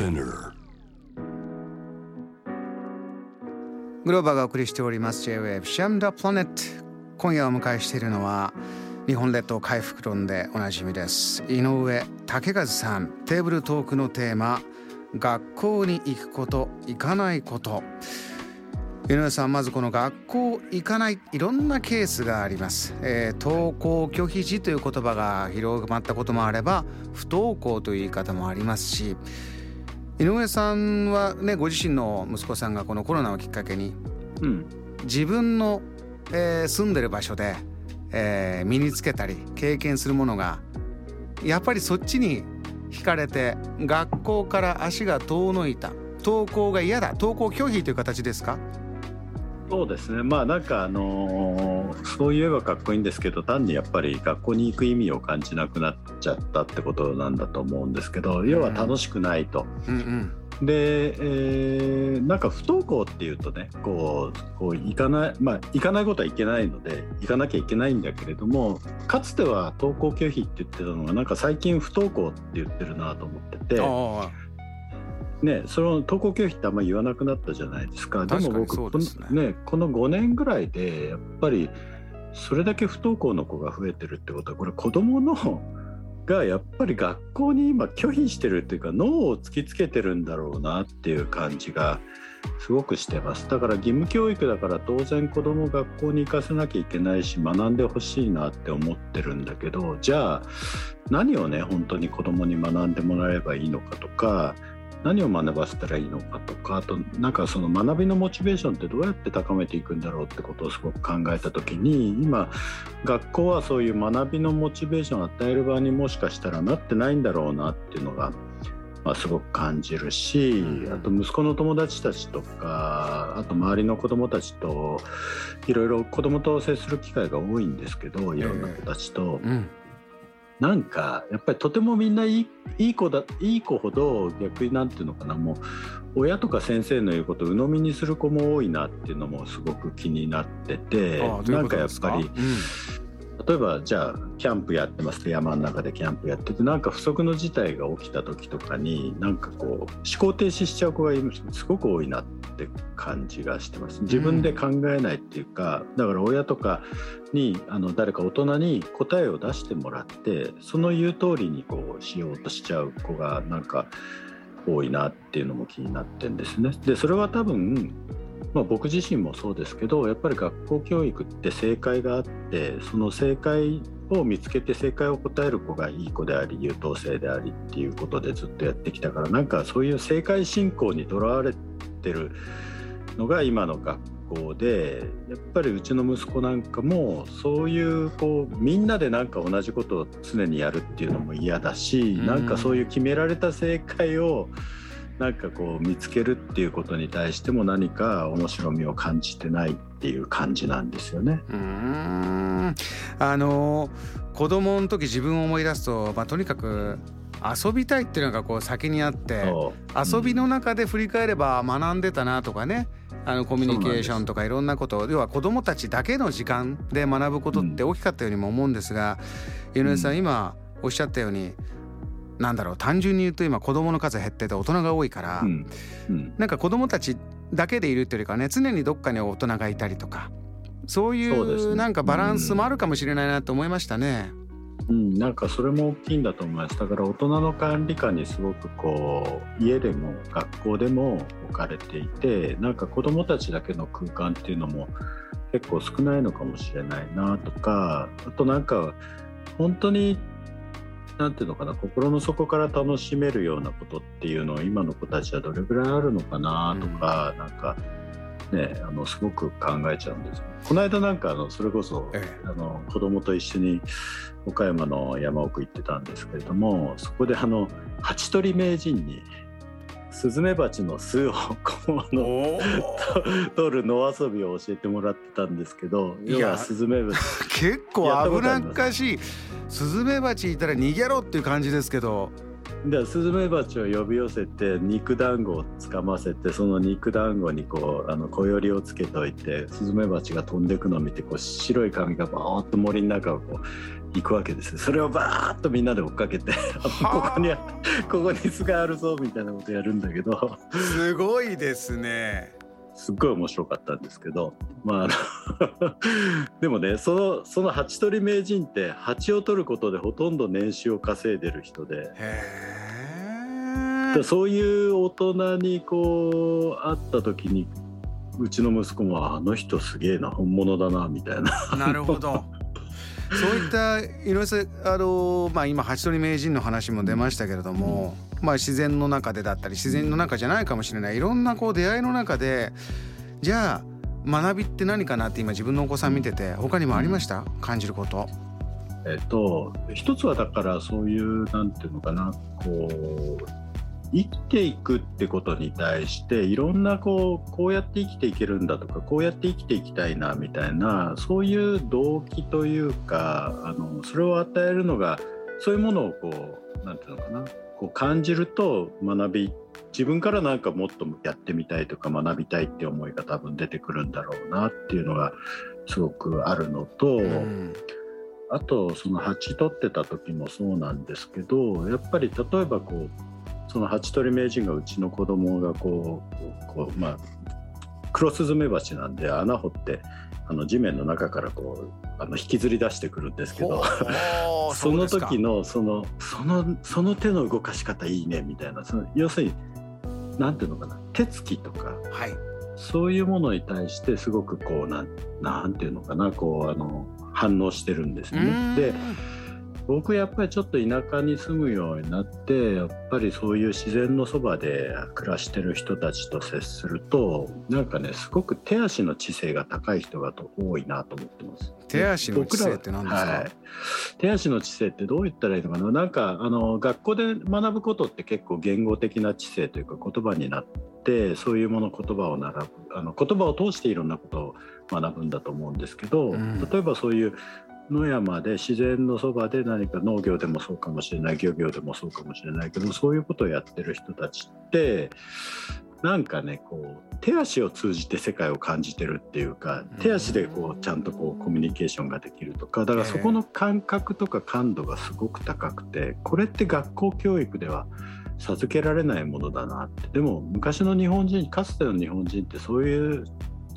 Spinner. グローバーがお送りしております J-Wave シャムダプラネット。今夜お迎えしているのは日本列島回復論でおなじみです。井上武和さん。テーブルトークのテーマ学校に行くこと行かないこと。井上さんまずこの学校行かないいろんなケースがあります、えー、登校拒否時という言葉が広まったこともあれば不登校という言い方もありますし井上さんはねご自身の息子さんがこのコロナをきっかけに、うん、自分の、えー、住んでる場所で、えー、身につけたり経験するものがやっぱりそっちに惹かれて学校から足が遠のいた登校が嫌だ登校拒否という形ですか？そうですねまあなんかあのー、そう言えばかっこいいんですけど単にやっぱり学校に行く意味を感じなくなっちゃったってことなんだと思うんですけど要は楽しくないと。うんうんで、えー、なんか不登校っていうとねこうこう行かないまあ行かないことはいけないので行かなきゃいけないんだけれどもかつては登校拒否って言ってたのがなんか最近不登校って言ってるなと思ってて。ね、その登校拒否ってあんまり言わなくなったじゃないですか。でも僕この,、ね、この5年ぐらいでやっぱりそれだけ不登校の子が増えてるってことはこれ子どものがやっぱり学校に今拒否してるっていうか脳を突きつけてるんだろうなっていう感じがすごくしてますだから義務教育だから当然子ども学校に行かせなきゃいけないし学んでほしいなって思ってるんだけどじゃあ何をね本当に子どもに学んでもらえばいいのかとか何を学ばせたらいいのかとかあとなんかその学びのモチベーションってどうやって高めていくんだろうってことをすごく考えた時に今学校はそういう学びのモチベーションを与える場にもしかしたらなってないんだろうなっていうのが、まあ、すごく感じるしあと息子の友達たちとかあと周りの子どもたちといろいろ子どもと接する機会が多いんですけどいろんな子たちと。うんなんかやっぱりとてもみんないいいい子だいい子ほど逆になんていうのかなもう親とか先生の言うことを鵜呑みにする子も多いなっていうのもすごく気になっててなんかやっぱり、うん、例えばじゃあキャンプやってます山の中でキャンプやっててなんか不測の事態が起きた時とかになんかこう思考停止しちゃう子がすごく多いなって感じがしてます自分で考えないっていうか、だから親とかにあの誰か大人に答えを出してもらってその言う通りにこうしようとしちゃう子がなんか多いなっていうのも気になってんですね。でそれは多分まあ、僕自身もそうですけどやっぱり学校教育って正解があってその正解を見つけて正解を答える子がいい子であり優等生でありっていうことでずっとやってきたからなんかそういう正解信仰にとらわれてるのが今の学校でやっぱりうちの息子なんかもそういうこうみんなでなんか同じことを常にやるっていうのも嫌だし、うん、なんかそういう決められた正解をなんかこう見つけるっていうことに対しても何か面白みを感じてないっていう感じなんですよね。うん。あの子供の時自分を思い出すと、まあ、とにかく遊びたいっていうのがこう先にあって遊びの中で振り返れば学んでたなとかね。あのコミュニケーションとかいろんなこと。要は子どもたちだけの時間で学ぶことって大きかったようにも思うんですが、井上さん。今おっしゃったようになんだろう単純に言うと今子供の数減ってて大人が多いから、うんうん、なんか子供たちだけでいるっていうかね常にどっかに大人がいたりとかそういうなんかバランスもあるかもしれないなと思いましたね。うん、なんかそれも大きいんだと思います。だから大人の管理下にすごくこう家でも学校でも置かれていてなんか子どもたちだけの空間っていうのも結構少ないのかもしれないなとかあとなんか本当になんていうのかな心の底から楽しめるようなことっていうのは今の子たちはどれぐらいあるのかなとか、うん、なんかねあのすごく考えちゃうんですこの間なんかあのそれこそ、ええ、あの子供と一緒に岡山の山奥行ってたんですけれどもそこであの蜂取り名人にスズメバチの巣をこの取る野遊びを教えてもらってたんですけど要はスズメバチ。結構危なっかしい。スズメバチいたら逃げろっていう感じですけど。でスズメバチを呼び寄せて肉団子をつかませてその肉団子にこうあの小よりをつけといてスズメバチが飛んでいくのを見てこう白い髪がバーッと森の中をこう行くわけですそれをバーッとみんなで追っかけて ここにここに巣があるぞみたいなことやるんだけど。すごいですね。すっごい面白かったんですけどまあ でもねそのその蜂取り名人って蜂を取ることでほとんど年収を稼いでる人で。そういう大人にこう会った時にうちの息子もあの人すげえな本物だなみたいな。なるほどそういった井上さんあの、まあ、今八取名人の話も出ましたけれども、うん、まあ、自然の中でだったり自然の中じゃないかもしれないいろんなこう出会いの中でじゃあ学びって何かなって今自分のお子さん見てて他にもありました？感じること。えっと、一つはだからそういうなんていうのかなこう生きていくってことに対していろんなこうこうやって生きていけるんだとかこうやって生きていきたいなみたいなそういう動機というかあのそれを与えるのがそういうものをこう何て言うのかなこう感じると学び自分からなんかもっとやってみたいとか学びたいって思いが多分出てくるんだろうなっていうのがすごくあるのと。うんあとその蜂取ってた時もそうなんですけどやっぱり例えばこうその蜂取り名人がうちの子供がこうこうまあクロスズメバチなんで穴掘ってあの地面の中からこうあの引きずり出してくるんですけど その時のそのそのその手の動かし方いいねみたいなその要するに何ていうのかな手つきとか、はい、そういうものに対してすごくこうなんなんていうのかなこうあの反応してるんですよね。で僕やっぱりちょっと田舎に住むようになってやっぱりそういう自然のそばで暮らしてる人たちと接するとなんかねすごく手足の知性が高い人が多いなと思ってます。手足の知性って何ですか、はい、手足の知性ってどう言ったらいいのかな？なんかあの学校で学ぶことって結構言語的な知性というか言葉になってそういうもの言葉を習うあの言葉を通していろんなことを学ぶんだと思うんですけど、うん、例えばそういう野山で自然のそばで何か農業でもそうかもしれない漁業でもそうかもしれないけどそういうことをやってる人たちってなんかねこう手足を通じて世界を感じてるっていうか手足でこうちゃんとこうコミュニケーションができるとかだからそこの感覚とか感度がすごく高くてこれって学校教育では授けられないものだなって。でも昔の日本人かつての日本人ってそういう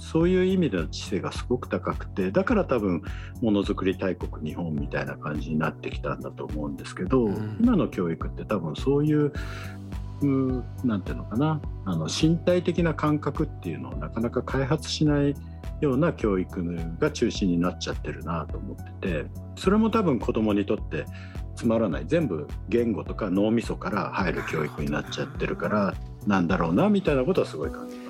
そういう意味での知性がすごく高くてだから多分ものづくり大国日本みたいな感じになってきたんだと思うんですけど、うん、今の教育って多分そういう何て言うのかなあの身体的な感覚っていうのをなかなか開発しないような教育が中心になっちゃってるなと思っててそれも多分子どもにとってつまらない全部言語とか脳みそから入る教育になっちゃってるからなんだろうなみたいなことはすごい感じ。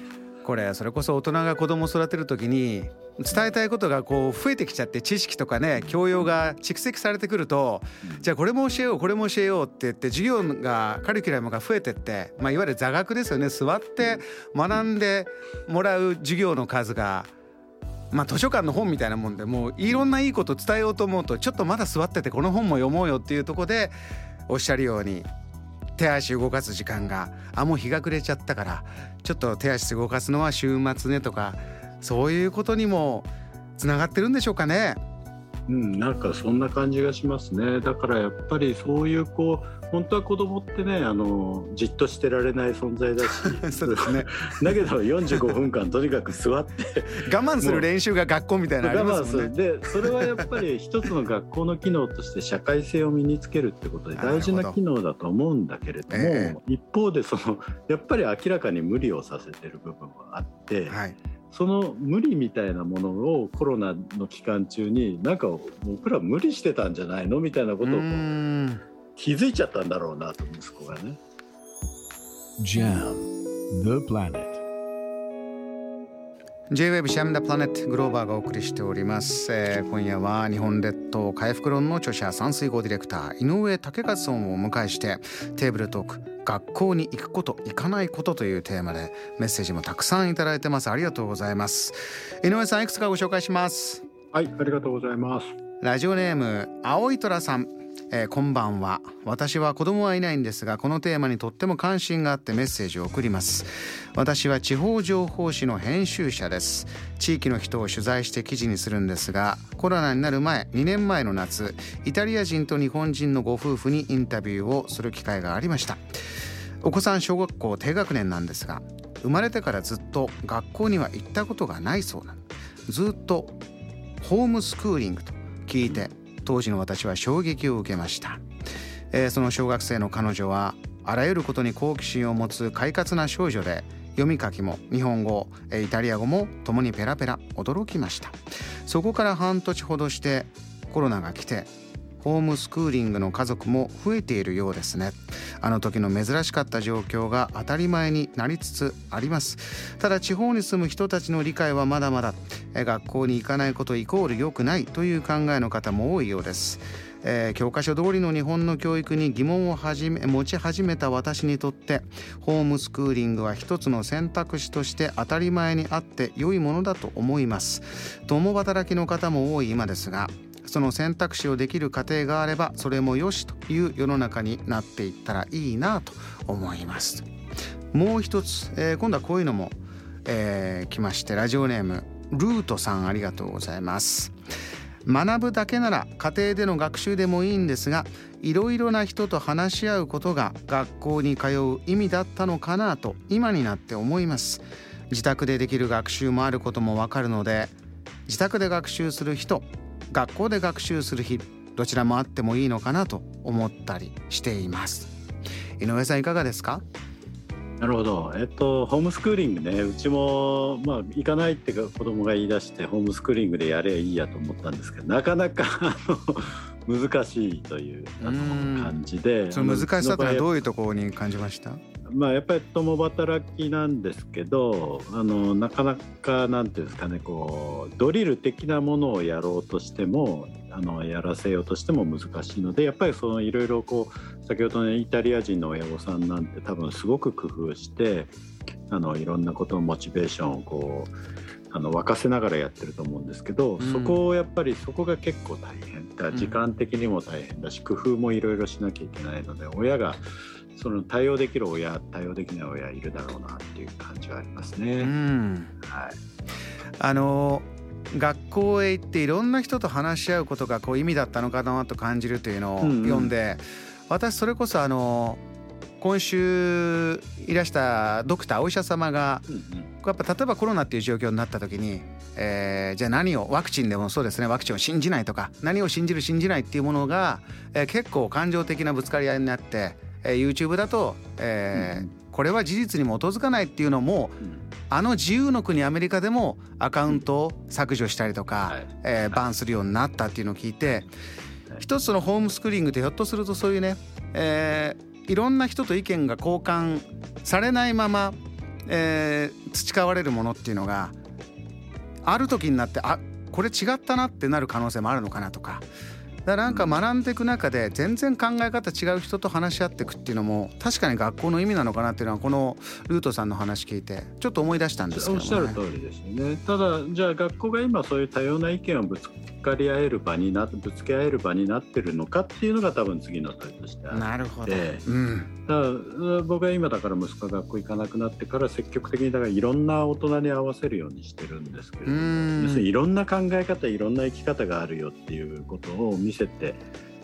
これそれこそ大人が子供を育てる時に伝えたいことがこう増えてきちゃって知識とかね教養が蓄積されてくると、じゃあこれも教えようこれも教えようって言って授業がカリキュラムが増えてって、まあ、いわゆる座学ですよね。座って学んでもらう授業の数がまあ、図書館の本みたいなもんでもういろんないいこと伝えようと思うとちょっとまだ座っててこの本も読もうよっていうとこでおっしゃるように手足動かす時間があもう日が暮れちゃったからちょっと手足動かすのは週末ねとかそういうことにもつながってるんでしょうかね。うん、なんかそんな感じがしますね。だからやっぱりそういうこう本当は子供ってねあのじっとしてられない存在だし そうですね だけど45分間とにかく座って我慢する練習が学校みたいなありますもんね。でそれはやっぱり一つの学校の機能として社会性を身につけるってことで大事な機能だと思うんだけれども、えー、一方でそのやっぱり明らかに無理をさせてる部分はあって。はいその無理みたいなものをコロナの期間中になんか僕ら無理してたんじゃないのみたいなことを気づいちゃったんだろうなと息子がね。JAM The Planet J-WAVE シャムダプラネットグローバーがお送りしております、えー、今夜は日本列島回復論の著者山水号ディレクター井上武和さんをお迎えしてテーブルトーク学校に行くこと行かないことというテーマでメッセージもたくさんいただいてます。ありがとうございます。井上さんいくつかご紹介します。はいありがとうございます。ラジオネーム青い虎さんえー、こんばんは。私は子供はいないんですがこのテーマにとっても関心があってメッセージを送ります。私は地方情報誌の編集者です。地域の人を取材して記事にするんですがコロナになる前2年前の夏イタリア人と日本人のご夫婦にインタビューをする機会がありました。お子さん小学校低学年なんですが生まれてからずっと学校には行ったことがないそうなずっとホームスクーリングと聞いて当時の私は衝撃を受けました、えー、その小学生の彼女はあらゆることに好奇心を持つ快活な少女で読み書きも日本語イタリア語も共にペラペラ驚きました。そこから半年ほどしてコロナが来てホームスクーリングの家族も増えているようですね。あの時の珍しかった状況が当たり前になりつつあります。ただ地方に住む人たちの理解はまだまだ学校に行かないことイコール良くないという考えの方も多いようです。えー、教科書通りの日本の教育に疑問を始め持ち始めた私にとってホームスクーリングは一つの選択肢として当たり前にあって良いものだと思います。共働きの方も多い今ですがその選択肢をできる家庭があればそれもよしという世の中になっていったらいいなと思います。もう一つ、えー、今度はこういうのも、えー、来ましてラジオネームルートさんありがとうございます。学ぶだけなら家庭での学習でもいいんですがいろいろな人と話し合うことが学校に通う意味だったのかなと今になって思います。自宅でできる学習もあることもわかるので自宅で学習する人学校で学習する日どちらもあってもいいのかなと思ったりしています。井上さんいかがですか？なるほど、えっと、ホームスクーリングねうちも、まあ、行かないって子供が言い出してホームスクーリングでやればいいやと思ったんですけどなかなか難しいというあの感じでその難しさとはどういうところに感じました？まあ、やっぱり共働きなんですけどあのなかなかなんていうんですかねこうドリル的なものをやろうとしてもあのやらせようとしても難しいのでやっぱりそのいろいろこう先ほどのイタリア人の親御さんなんて多分すごく工夫してあのいろんなことのモチベーションをこうあの沸かせながらやってると思うんですけど、うん、そこをやっぱりそこが結構大変。だ時間的にも大変だし、工夫もいろいろしなきゃいけないので親がその対応できる親対応できない親いるだろうなっていう感じはありますね。うん、はい、あの学校へ行っていろんな人と話し合うことがこう意味だったのかなと感じるというのを読んで、うん。うん、私それこそあの今週いらしたドクターお医者様が、うんうん、やっぱ例えばコロナっていう状況になった時に、えー、じゃあ何をワクチンでもそうですねワクチンを信じないとか何を信じる信じないっていうものが、えー、結構感情的なぶつかり合いになって、えー、YouTube だと、えー、うん、これは事実に基づかないっていうのも、うん、あの自由の国アメリカでもアカウントを削除したりとか、はい、えー、バンするようになったっていうのを聞いて、はい、一つのホームスクーリングでひょっとするとそういうね、えー、いろんな人と意見が交換されないまま、えー、培われるものっていうのがある時になってあこれ違ったなってなる可能性もあるのかなとかだからなんか学んでいく中で全然考え方違う人と話し合っていくっていうのも確かに学校の意味なのかなっていうのはこのルートさんの話聞いてちょっと思い出したんですけど、ね、おっしゃる通りです。よねただじゃあ学校が今そういう多様な意見をぶつかり合える場になぶつけ合える場になってるのかっていうのが多分次の問いとしてあってなるほど、うん、だから僕は今だから息子が学校行かなくなってから積極的にだからいろんな大人に合わせるようにしてるんですけれども要するにいろんな考え方いろんな生き方があるよっていうことを見せて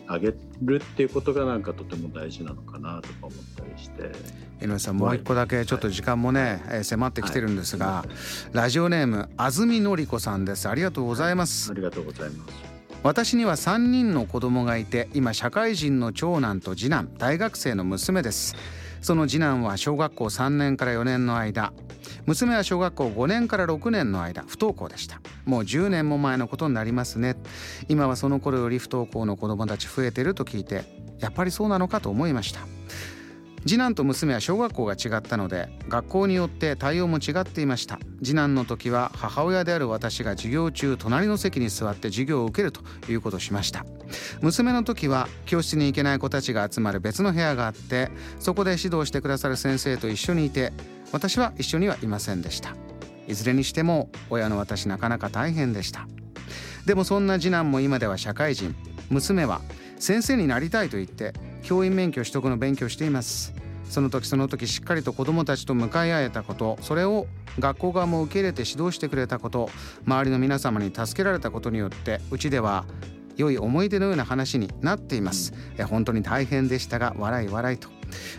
あげるっていうことがなんかとても大事なのかなとか思ったりして。井上さんもう一個だけちょっと時間もね、はい、迫ってきてるんですが、はい、ラジオネーム安住のり子さんです。ありがとうございます、はい、ありがとうございます。私には3人の子供がいて今社会人の長男と次男大学生の娘です。その次男は小学校3年から4年の間娘は小学校5年から6年の間不登校でした。もう10年も前のことになりますね。今はその頃より不登校の子供たち増えてると聞いてやっぱりそうなのかと思いました。次男と娘は小学校が違ったので学校によって対応も違っていました。次男の時は母親である私が授業中隣の席に座って授業を受けるということをしました。娘の時は教室に行けない子たちが集まる別の部屋があってそこで指導してくださる先生と一緒にいて私は一緒にはいませんでした。いずれにしても親の私なかなか大変でした。でもそんな次男も今では社会人。娘は先生になりたいと言って教員免許取得の勉強しています。その時その時しっかりと子どもたちと向かい合えたことそれを学校側も受け入れて指導してくれたこと周りの皆様に助けられたことによってうちでは良い思い出のような話になっています、本当に大変でしたが笑い笑いと、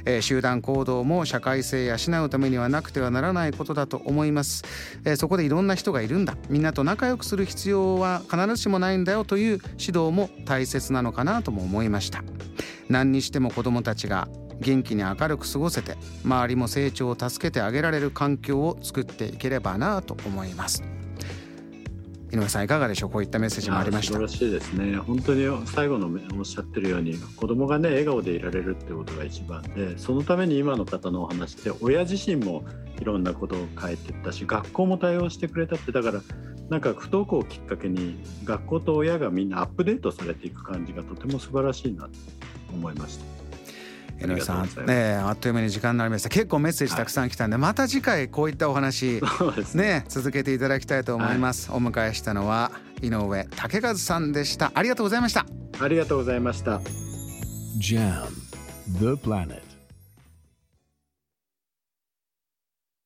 えー、集団行動も社会性養うためにはなくてはならないことだと思います、えー、そこでいろんな人がいるんだ。みんなと仲良くする必要は必ずしもないんだよという指導も大切なのかなとも思いました。何にしても子どもたちが元気に明るく過ごせて周りも成長を助けてあげられる環境を作っていければなと思います。井上さんいかがでしょう？こういったメッセージもありました。素晴らしいですね。本当に最後のおっしゃってるように子供がね笑顔でいられるってことが一番でそのために今の方のお話で親自身もいろんなことを変えていったし学校も対応してくれたってだからなんか不登校をきっかけに学校と親がみんなアップデートされていく感じがとても素晴らしいなと思いました。江上さん、ね、あっという間に時間になりました。結構メッセージたくさん来たんで、はい、また次回こういったお話ね、ね、続けていただきたいと思います、はい、お迎えしたのは井上武和さんでした。ありがとうございました。ありがとうございました。JAM The Planet